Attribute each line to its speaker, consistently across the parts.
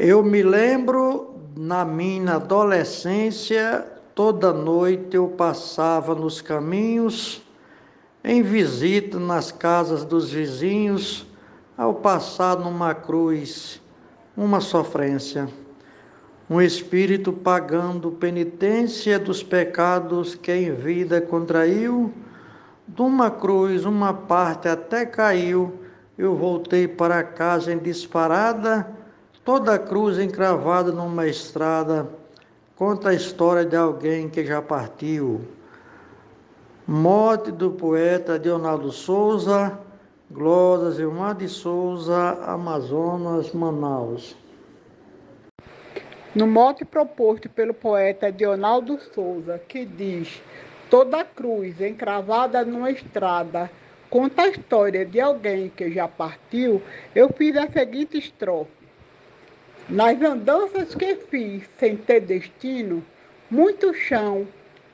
Speaker 1: Eu me lembro na minha adolescência, toda noite eu passava nos caminhos, em visita nas casas dos vizinhos, ao passar numa cruz, uma sofrência. Um espírito pagando penitência dos pecados que em vida contraiu, de uma cruz uma parte até caiu, eu voltei para casa em disparada Toda a cruz encravada numa estrada conta a história de alguém que já partiu. Morte do poeta Leonardo Souza, Glórias Vilmar de Souza, Amazonas, Manaus.
Speaker 2: No mote proposto pelo poeta Leonardo Souza, que diz: Toda cruz encravada numa estrada conta a história de alguém que já partiu, eu fiz a seguinte estrofe. Nas andanças que fiz sem ter destino, muito chão,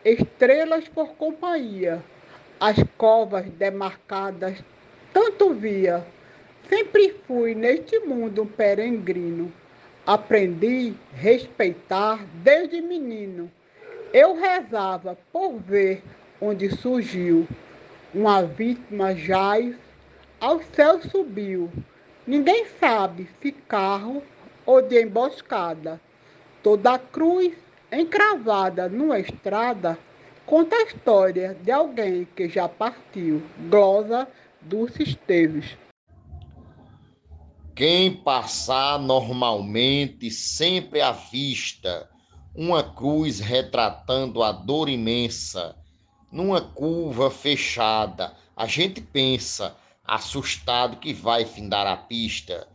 Speaker 2: estrelas por companhia, as covas demarcadas, tanto via. Sempre fui neste mundo um peregrino. Aprendi respeitar desde menino. Eu rezava por ver onde surgiu. Uma vítima jaz, ao céu subiu. Ninguém sabe se carro ou de emboscada. Toda cruz encravada numa estrada conta a história de alguém que já partiu. Glosa Dulce Esteves.
Speaker 3: Quem passar normalmente sempre à vista uma cruz retratando a dor imensa, numa curva fechada, a gente pensa, assustado, que vai findar a pista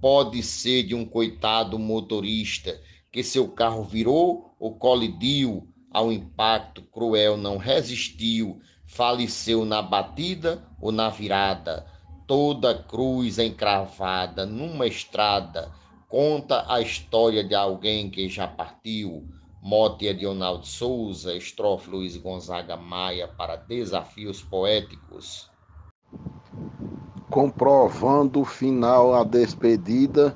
Speaker 3: pode ser de um coitado motorista que seu carro virou ou colidiu ao impacto cruel, não resistiu, faleceu na batida ou na virada. Toda cruz encravada numa estrada conta a história de alguém que já partiu. Mote Edionaldo Souza, estrofe Luiz Gonzaga Maia para Desafios Poéticos
Speaker 4: comprovando o final a despedida,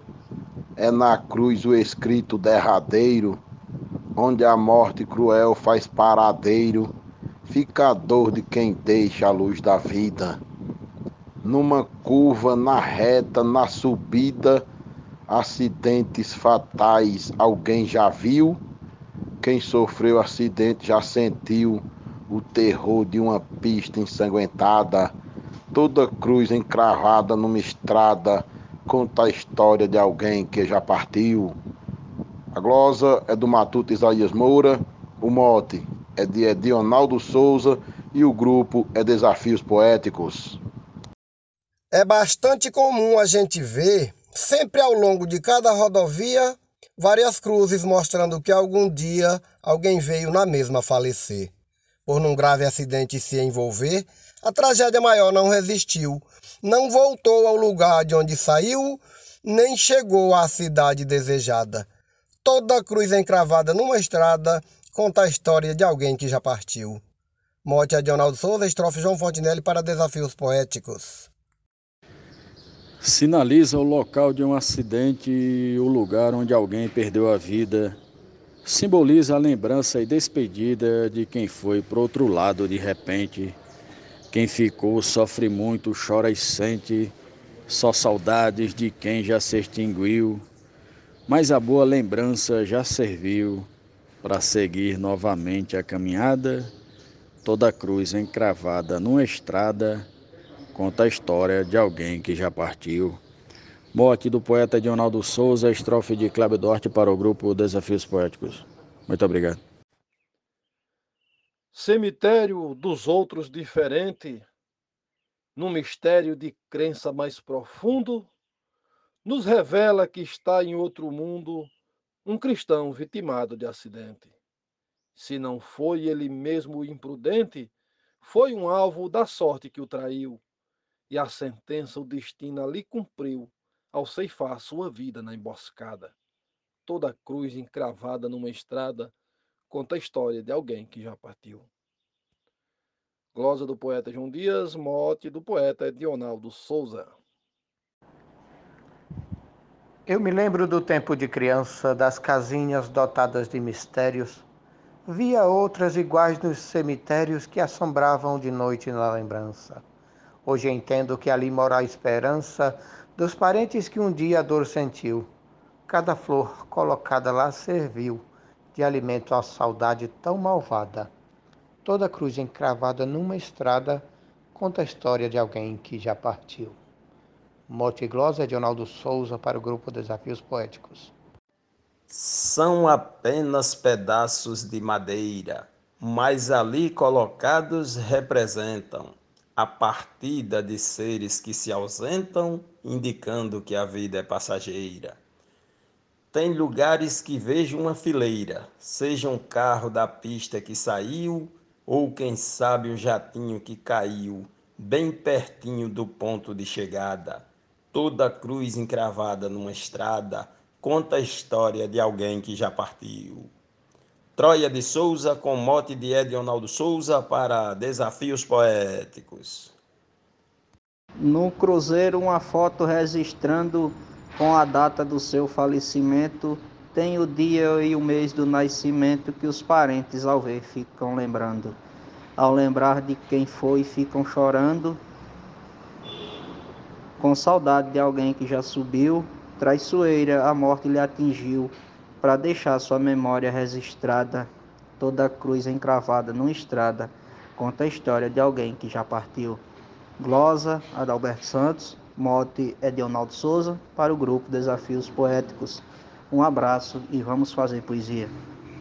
Speaker 4: é na cruz o escrito derradeiro, onde a morte cruel faz paradeiro, fica a dor de quem deixa a luz da vida. Numa curva, na reta, na subida, acidentes fatais alguém já viu? Quem sofreu acidente já sentiu o terror de uma pista ensanguentada Toda cruz encravada numa estrada conta a história de alguém que já partiu. A glosa é do Matuto Isaías Moura, o mote é de Edionaldo Souza e o grupo é Desafios Poéticos.
Speaker 5: É bastante comum a gente ver, sempre ao longo de cada rodovia, várias cruzes mostrando que algum dia alguém veio na mesma falecer. Por num grave acidente se envolver, a tragédia maior não resistiu, não voltou ao lugar de onde saiu, nem chegou à cidade desejada. Toda cruz encravada numa estrada conta a história de alguém que já partiu. Morte a Dionaldo Souza, estrofe João Fontinelli para Desafios Poéticos.
Speaker 6: Sinaliza o local de um acidente e o lugar onde alguém perdeu a vida. Simboliza a lembrança e despedida de quem foi para outro lado de repente. Quem ficou sofre muito, chora e sente, só saudades de quem já se extinguiu. Mas a boa lembrança já serviu para seguir novamente a caminhada. Toda cruz encravada numa estrada conta a história de alguém que já partiu. Morte do poeta Dionaldo Souza, estrofe de Cláudio Duarte para o grupo Desafios Poéticos. Muito obrigado.
Speaker 7: Cemitério dos outros diferente, num mistério de crença mais profundo, nos revela que está em outro mundo um cristão vitimado de acidente. Se não foi ele mesmo imprudente, foi um alvo da sorte que o traiu, e a sentença o destino ali cumpriu ao ceifar sua vida na emboscada. Toda cruz encravada numa estrada conta a história de alguém que já partiu. Glosa do poeta João Dias, mote do poeta Dionaldo Souza.
Speaker 8: Eu me lembro do tempo de criança, das casinhas dotadas de mistérios. Via outras iguais nos cemitérios que assombravam de noite na lembrança. Hoje entendo que ali mora a esperança dos parentes que um dia a dor sentiu. Cada flor colocada lá serviu de alimento à saudade tão malvada. Toda cruz encravada numa estrada conta a história de alguém que já partiu. Mote e glosa de Ronaldo Souza para o grupo Desafios Poéticos.
Speaker 9: São apenas pedaços de madeira, mas ali colocados representam a partida de seres que se ausentam, indicando que a vida é passageira. Tem lugares que vejo uma fileira, seja um carro da pista que saiu, ou quem sabe um jatinho que caiu, bem pertinho do ponto de chegada Toda cruz encravada numa estrada conta a história de alguém que já partiu. Troia de Souza, com mote de Edionaldo Souza para Desafios Poéticos.
Speaker 10: No cruzeiro, uma foto registrando com a data do seu falecimento. Tem o dia e o mês do nascimento que os parentes, ao ver, ficam lembrando. Ao lembrar de quem foi, ficam chorando com saudade de alguém que já subiu, traiçoeira a morte lhe atingiu, para deixar sua memória registrada, toda a cruz encravada numa estrada, conta a história de alguém que já partiu. Glosa, Adalberto Santos, mote Edionaldo Souza, para o grupo Desafios Poéticos. Um abraço e vamos fazer poesia.